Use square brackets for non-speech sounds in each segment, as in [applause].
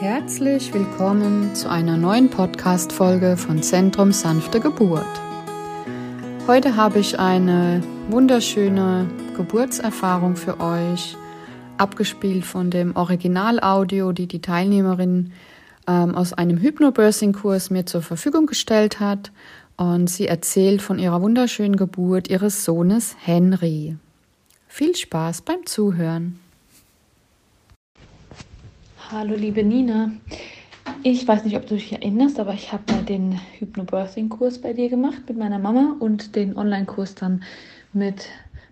Herzlich willkommen zu einer neuen Podcast-Folge von Zentrum Sanfte Geburt. Heute habe ich eine wunderschöne Geburtserfahrung für euch, abgespielt von dem Originalaudio, die die Teilnehmerin ähm, aus einem Hypnobirthing-Kurs mir zur Verfügung gestellt hat. Und sie erzählt von ihrer wunderschönen Geburt ihres Sohnes Henry. Viel Spaß beim Zuhören. Hallo liebe Nina. Ich weiß nicht, ob du dich erinnerst, aber ich habe mal den Hypnobirthing-Kurs bei dir gemacht mit meiner Mama und den Online-Kurs dann mit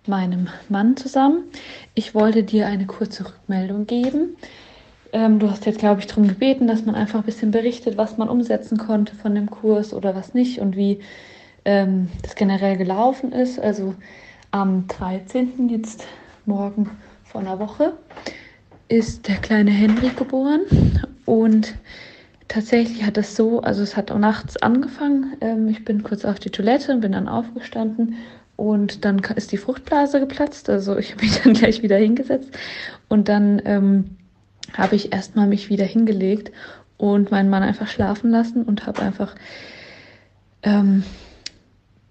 meinem Mann zusammen. Ich wollte dir eine kurze Rückmeldung geben. Ähm, du hast jetzt, glaube ich, darum gebeten, dass man einfach ein bisschen berichtet, was man umsetzen konnte von dem Kurs oder was nicht und wie ähm, das generell gelaufen ist. Also am 13. jetzt morgen vor einer Woche ist der kleine Henry geboren und tatsächlich hat es so, also es hat auch nachts angefangen. Ähm, ich bin kurz auf die Toilette und bin dann aufgestanden und dann ist die Fruchtblase geplatzt. Also ich habe mich [laughs] dann gleich wieder hingesetzt und dann ähm, habe ich erstmal mich wieder hingelegt und meinen Mann einfach schlafen lassen und habe einfach ähm,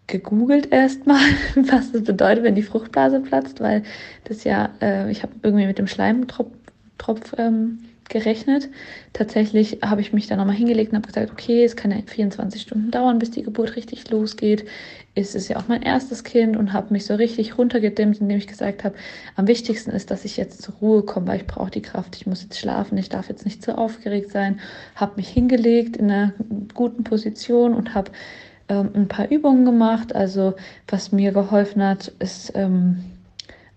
gegoogelt erstmal, [laughs] was das bedeutet, wenn die Fruchtblase platzt, weil das ja, äh, ich habe irgendwie mit dem Schleimtropf Tropf ähm, gerechnet. Tatsächlich habe ich mich dann nochmal hingelegt und habe gesagt, okay, es kann ja 24 Stunden dauern, bis die Geburt richtig losgeht. Es ist ja auch mein erstes Kind und habe mich so richtig runtergedimmt, indem ich gesagt habe, am wichtigsten ist, dass ich jetzt zur Ruhe komme, weil ich brauche die Kraft, ich muss jetzt schlafen, ich darf jetzt nicht zu aufgeregt sein. Habe mich hingelegt in einer guten Position und habe ähm, ein paar Übungen gemacht. Also was mir geholfen hat, ist... Ähm,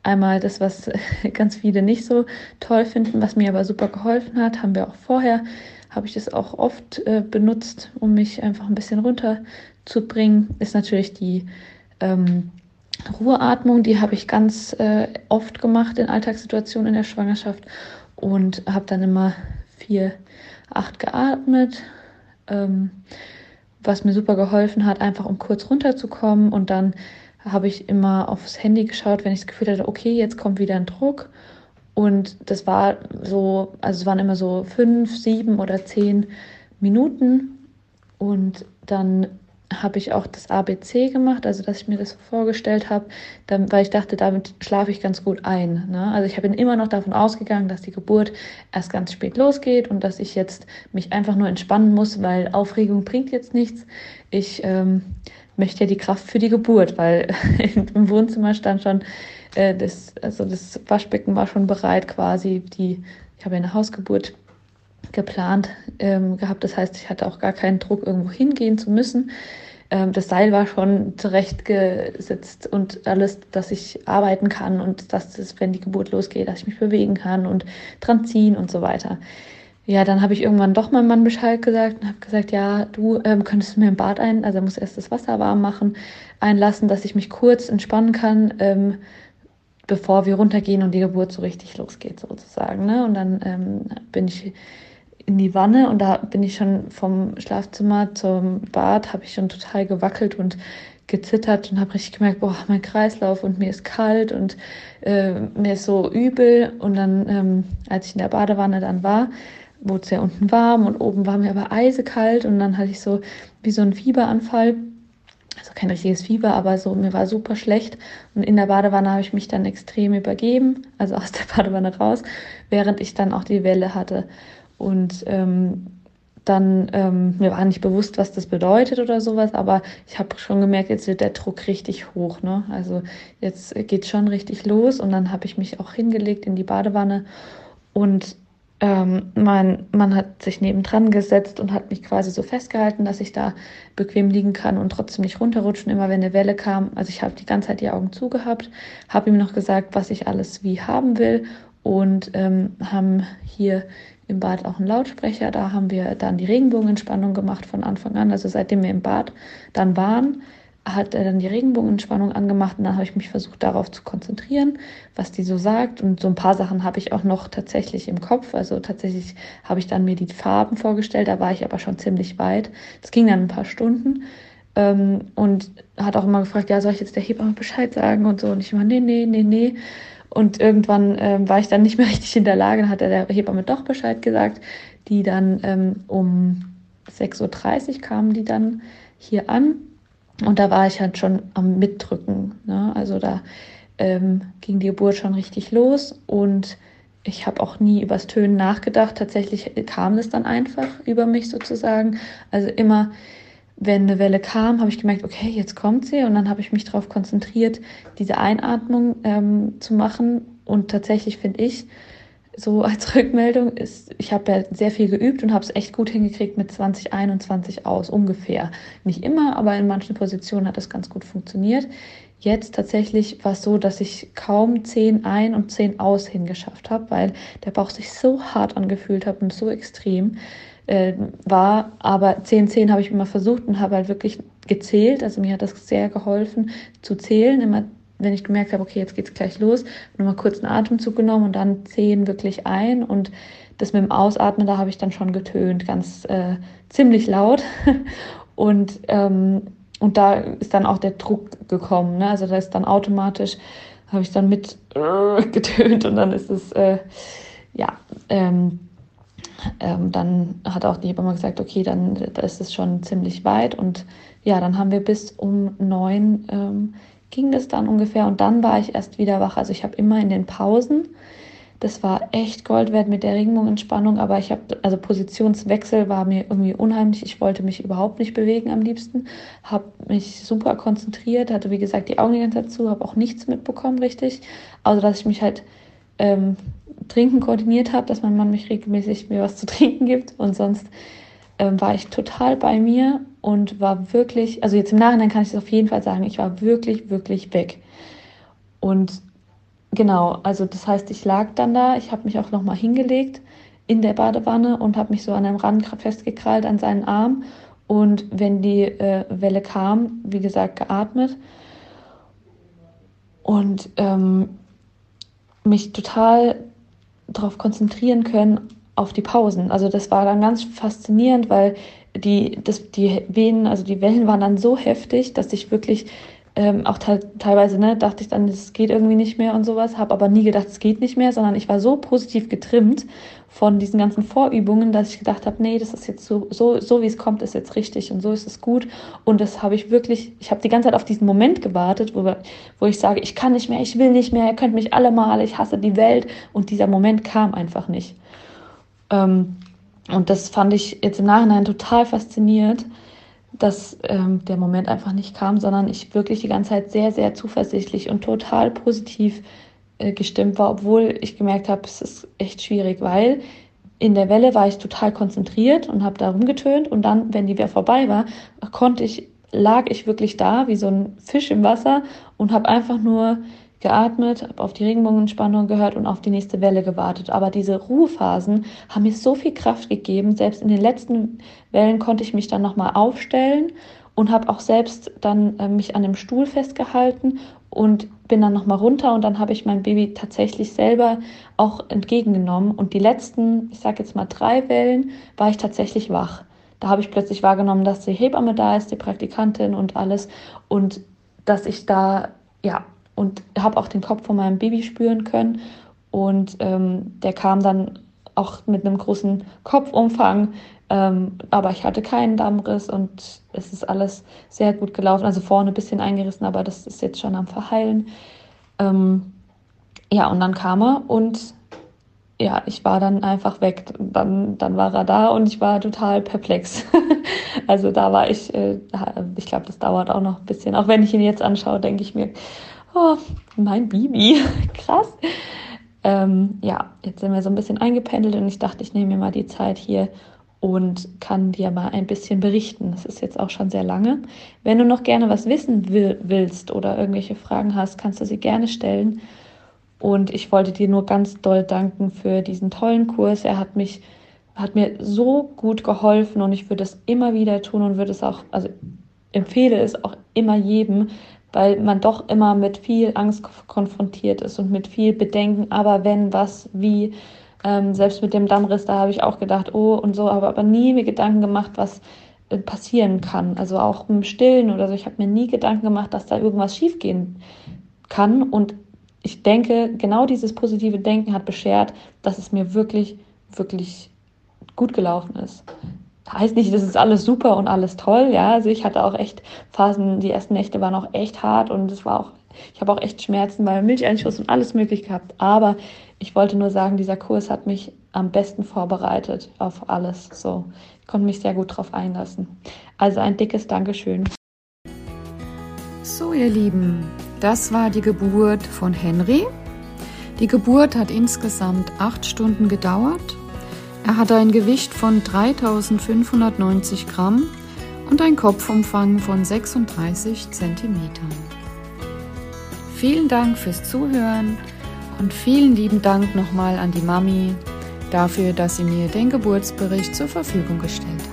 Einmal das, was [laughs] ganz viele nicht so toll finden, was mir aber super geholfen hat, haben wir auch vorher, habe ich das auch oft äh, benutzt, um mich einfach ein bisschen runterzubringen, ist natürlich die ähm, Ruheatmung. Die habe ich ganz äh, oft gemacht in Alltagssituationen in der Schwangerschaft und habe dann immer vier, acht geatmet. Ähm, was mir super geholfen hat, einfach um kurz runterzukommen und dann habe ich immer aufs Handy geschaut, wenn ich das Gefühl hatte, okay, jetzt kommt wieder ein Druck. Und das war so, also es waren immer so fünf, sieben oder zehn Minuten. Und dann habe ich auch das ABC gemacht, also dass ich mir das so vorgestellt habe, dann, weil ich dachte, damit schlafe ich ganz gut ein. Ne? Also ich bin immer noch davon ausgegangen, dass die Geburt erst ganz spät losgeht und dass ich jetzt mich einfach nur entspannen muss, weil Aufregung bringt jetzt nichts. Ich ähm, möchte ja die Kraft für die Geburt, weil [laughs] im Wohnzimmer stand schon äh, das, also das Waschbecken war schon bereit quasi. Die, ich habe ja eine Hausgeburt geplant ähm, gehabt. Das heißt, ich hatte auch gar keinen Druck, irgendwo hingehen zu müssen. Ähm, das Seil war schon zurechtgesetzt und alles, dass ich arbeiten kann und dass es, wenn die Geburt losgeht, dass ich mich bewegen kann und dran ziehen und so weiter ja, dann habe ich irgendwann doch meinem Mann Bescheid gesagt und habe gesagt, ja, du ähm, könntest mir im Bad ein, also er muss erst das Wasser warm machen, einlassen, dass ich mich kurz entspannen kann, ähm, bevor wir runtergehen und die Geburt so richtig losgeht sozusagen. Ne? Und dann ähm, bin ich in die Wanne und da bin ich schon vom Schlafzimmer zum Bad, habe ich schon total gewackelt und gezittert und habe richtig gemerkt, boah, mein Kreislauf und mir ist kalt und äh, mir ist so übel. Und dann, ähm, als ich in der Badewanne dann war, wurde es ja unten warm und oben war mir aber eisekalt und dann hatte ich so wie so einen Fieberanfall. Also kein richtiges Fieber, aber so mir war super schlecht und in der Badewanne habe ich mich dann extrem übergeben, also [laughs] aus der Badewanne raus, während ich dann auch die Welle hatte und ähm, dann ähm, mir war nicht bewusst, was das bedeutet oder sowas, aber ich habe schon gemerkt, jetzt wird der Druck richtig hoch. Ne? Also jetzt geht schon richtig los und dann habe ich mich auch hingelegt in die Badewanne und ähm, mein Mann hat sich nebendran gesetzt und hat mich quasi so festgehalten, dass ich da bequem liegen kann und trotzdem nicht runterrutschen, immer wenn eine Welle kam. Also ich habe die ganze Zeit die Augen zugehabt, habe ihm noch gesagt, was ich alles wie haben will und ähm, haben hier im Bad auch einen Lautsprecher. Da haben wir dann die Regenbogenentspannung gemacht von Anfang an. Also seitdem wir im Bad dann waren, hat er dann die Regenbogenentspannung angemacht und dann habe ich mich versucht darauf zu konzentrieren, was die so sagt. Und so ein paar Sachen habe ich auch noch tatsächlich im Kopf, also tatsächlich habe ich dann mir die Farben vorgestellt, da war ich aber schon ziemlich weit. Das ging dann ein paar Stunden. Ähm, und hat auch immer gefragt, ja, soll ich jetzt der Hebamme Bescheid sagen und so? Und ich immer, nee, nee, nee, nee. Und irgendwann ähm, war ich dann nicht mehr [laughs] richtig in der Lage, dann hat der Hebamme doch Bescheid gesagt, die dann ähm, um 6.30 Uhr kamen die dann hier an. Und da war ich halt schon am Mitdrücken. Ne? Also da ähm, ging die Geburt schon richtig los und ich habe auch nie übers Tönen nachgedacht. Tatsächlich kam es dann einfach über mich sozusagen. Also immer, wenn eine Welle kam, habe ich gemerkt, okay, jetzt kommt sie. Und dann habe ich mich darauf konzentriert, diese Einatmung ähm, zu machen. Und tatsächlich finde ich, so als [laughs] Rückmeldung ist, ich habe ja sehr viel geübt und habe es echt gut hingekriegt mit 2021 aus, ungefähr. Nicht immer, aber in manchen Positionen hat das ganz gut funktioniert. Jetzt tatsächlich war es so, dass ich kaum 10 ein und 10 aus hingeschafft habe, weil der Bauch sich so hart angefühlt hat und so extrem äh, war. Aber 10, 10 habe ich immer versucht und habe halt wirklich gezählt. Also mir hat das sehr geholfen zu zählen, immer wenn ich gemerkt habe, okay, jetzt geht es gleich los, nochmal kurz einen Atemzug genommen und dann zehn wirklich ein und das mit dem Ausatmen, da habe ich dann schon getönt, ganz äh, ziemlich laut [laughs] und ähm, und da ist dann auch der Druck gekommen, ne? also da ist dann automatisch habe ich dann mit äh, [laughs] getönt und dann ist es äh, ja ähm, ähm, dann hat auch die Hebamme gesagt, okay, dann da ist es schon ziemlich weit und ja, dann haben wir bis um neun ähm, ging das dann ungefähr und dann war ich erst wieder wach. Also ich habe immer in den Pausen, das war echt Gold wert mit der Regenbogenentspannung, aber ich habe, also Positionswechsel war mir irgendwie unheimlich. Ich wollte mich überhaupt nicht bewegen am liebsten, habe mich super konzentriert, hatte wie gesagt die Augen die ganze Zeit zu, habe auch nichts mitbekommen richtig, also dass ich mich halt ähm, trinken koordiniert habe, dass mein Mann mich regelmäßig mir was zu trinken gibt und sonst ähm, war ich total bei mir und war wirklich, also jetzt im Nachhinein kann ich es auf jeden Fall sagen, ich war wirklich, wirklich weg. Und genau, also das heißt, ich lag dann da, ich habe mich auch nochmal hingelegt in der Badewanne und habe mich so an einem Rand festgekrallt an seinen Arm. Und wenn die äh, Welle kam, wie gesagt, geatmet und ähm, mich total darauf konzentrieren können, auf die Pausen. Also das war dann ganz faszinierend, weil die, das, die Venen, also die Wellen waren dann so heftig, dass ich wirklich ähm, auch te teilweise ne, dachte ich dann, es geht irgendwie nicht mehr und sowas, habe aber nie gedacht, es geht nicht mehr, sondern ich war so positiv getrimmt von diesen ganzen Vorübungen, dass ich gedacht habe, nee, das ist jetzt so, so, so wie es kommt, ist jetzt richtig und so ist es gut. Und das habe ich wirklich, ich habe die ganze Zeit auf diesen Moment gewartet, wo, wo ich sage, ich kann nicht mehr, ich will nicht mehr, ihr könnt mich alle mal, ich hasse die Welt. Und dieser Moment kam einfach nicht. Ähm, und das fand ich jetzt im Nachhinein total faszinierend, dass ähm, der Moment einfach nicht kam, sondern ich wirklich die ganze Zeit sehr, sehr zuversichtlich und total positiv äh, gestimmt war, obwohl ich gemerkt habe, es ist echt schwierig, weil in der Welle war ich total konzentriert und habe da rumgetönt und dann, wenn die wieder vorbei war, konnte ich, lag ich wirklich da wie so ein Fisch im Wasser und habe einfach nur geatmet, habe auf die Regenbogenentspannung gehört und auf die nächste Welle gewartet. Aber diese Ruhephasen haben mir so viel Kraft gegeben. Selbst in den letzten Wellen konnte ich mich dann nochmal aufstellen und habe auch selbst dann äh, mich an dem Stuhl festgehalten und bin dann nochmal runter und dann habe ich mein Baby tatsächlich selber auch entgegengenommen. Und die letzten, ich sage jetzt mal drei Wellen, war ich tatsächlich wach. Da habe ich plötzlich wahrgenommen, dass die Hebamme da ist, die Praktikantin und alles und dass ich da ja und habe auch den Kopf von meinem Baby spüren können. Und ähm, der kam dann auch mit einem großen Kopfumfang. Ähm, aber ich hatte keinen Dammriss und es ist alles sehr gut gelaufen. Also vorne ein bisschen eingerissen, aber das ist jetzt schon am Verheilen. Ähm, ja, und dann kam er und ja, ich war dann einfach weg. Dann, dann war er da und ich war total perplex. [laughs] also da war ich, äh, ich glaube, das dauert auch noch ein bisschen. Auch wenn ich ihn jetzt anschaue, denke ich mir, oh, mein Bibi, [laughs] krass. Ähm, ja, jetzt sind wir so ein bisschen eingependelt und ich dachte, ich nehme mir mal die Zeit hier und kann dir mal ein bisschen berichten. Das ist jetzt auch schon sehr lange. Wenn du noch gerne was wissen will, willst oder irgendwelche Fragen hast, kannst du sie gerne stellen. Und ich wollte dir nur ganz doll danken für diesen tollen Kurs. Er hat mich, hat mir so gut geholfen und ich würde es immer wieder tun und würde es auch, also empfehle es auch immer jedem, weil man doch immer mit viel Angst konfrontiert ist und mit viel Bedenken, aber wenn, was, wie. Ähm, selbst mit dem Dammriss, da habe ich auch gedacht, oh und so, aber, aber nie mir Gedanken gemacht, was äh, passieren kann. Also auch im Stillen oder so. Ich habe mir nie Gedanken gemacht, dass da irgendwas schiefgehen kann. Und ich denke, genau dieses positive Denken hat beschert, dass es mir wirklich, wirklich gut gelaufen ist. Heißt nicht, das ist alles super und alles toll, ja. Also ich hatte auch echt Phasen, die ersten Nächte waren auch echt hart und es war auch, ich habe auch echt Schmerzen weil Milcheinschuss und alles möglich gehabt. Aber ich wollte nur sagen, dieser Kurs hat mich am besten vorbereitet auf alles. So, ich konnte mich sehr gut darauf einlassen. Also ein dickes Dankeschön. So, ihr Lieben, das war die Geburt von Henry. Die Geburt hat insgesamt acht Stunden gedauert. Er hatte ein Gewicht von 3590 Gramm und ein Kopfumfang von 36 Zentimetern. Vielen Dank fürs Zuhören und vielen lieben Dank nochmal an die Mami dafür, dass sie mir den Geburtsbericht zur Verfügung gestellt hat.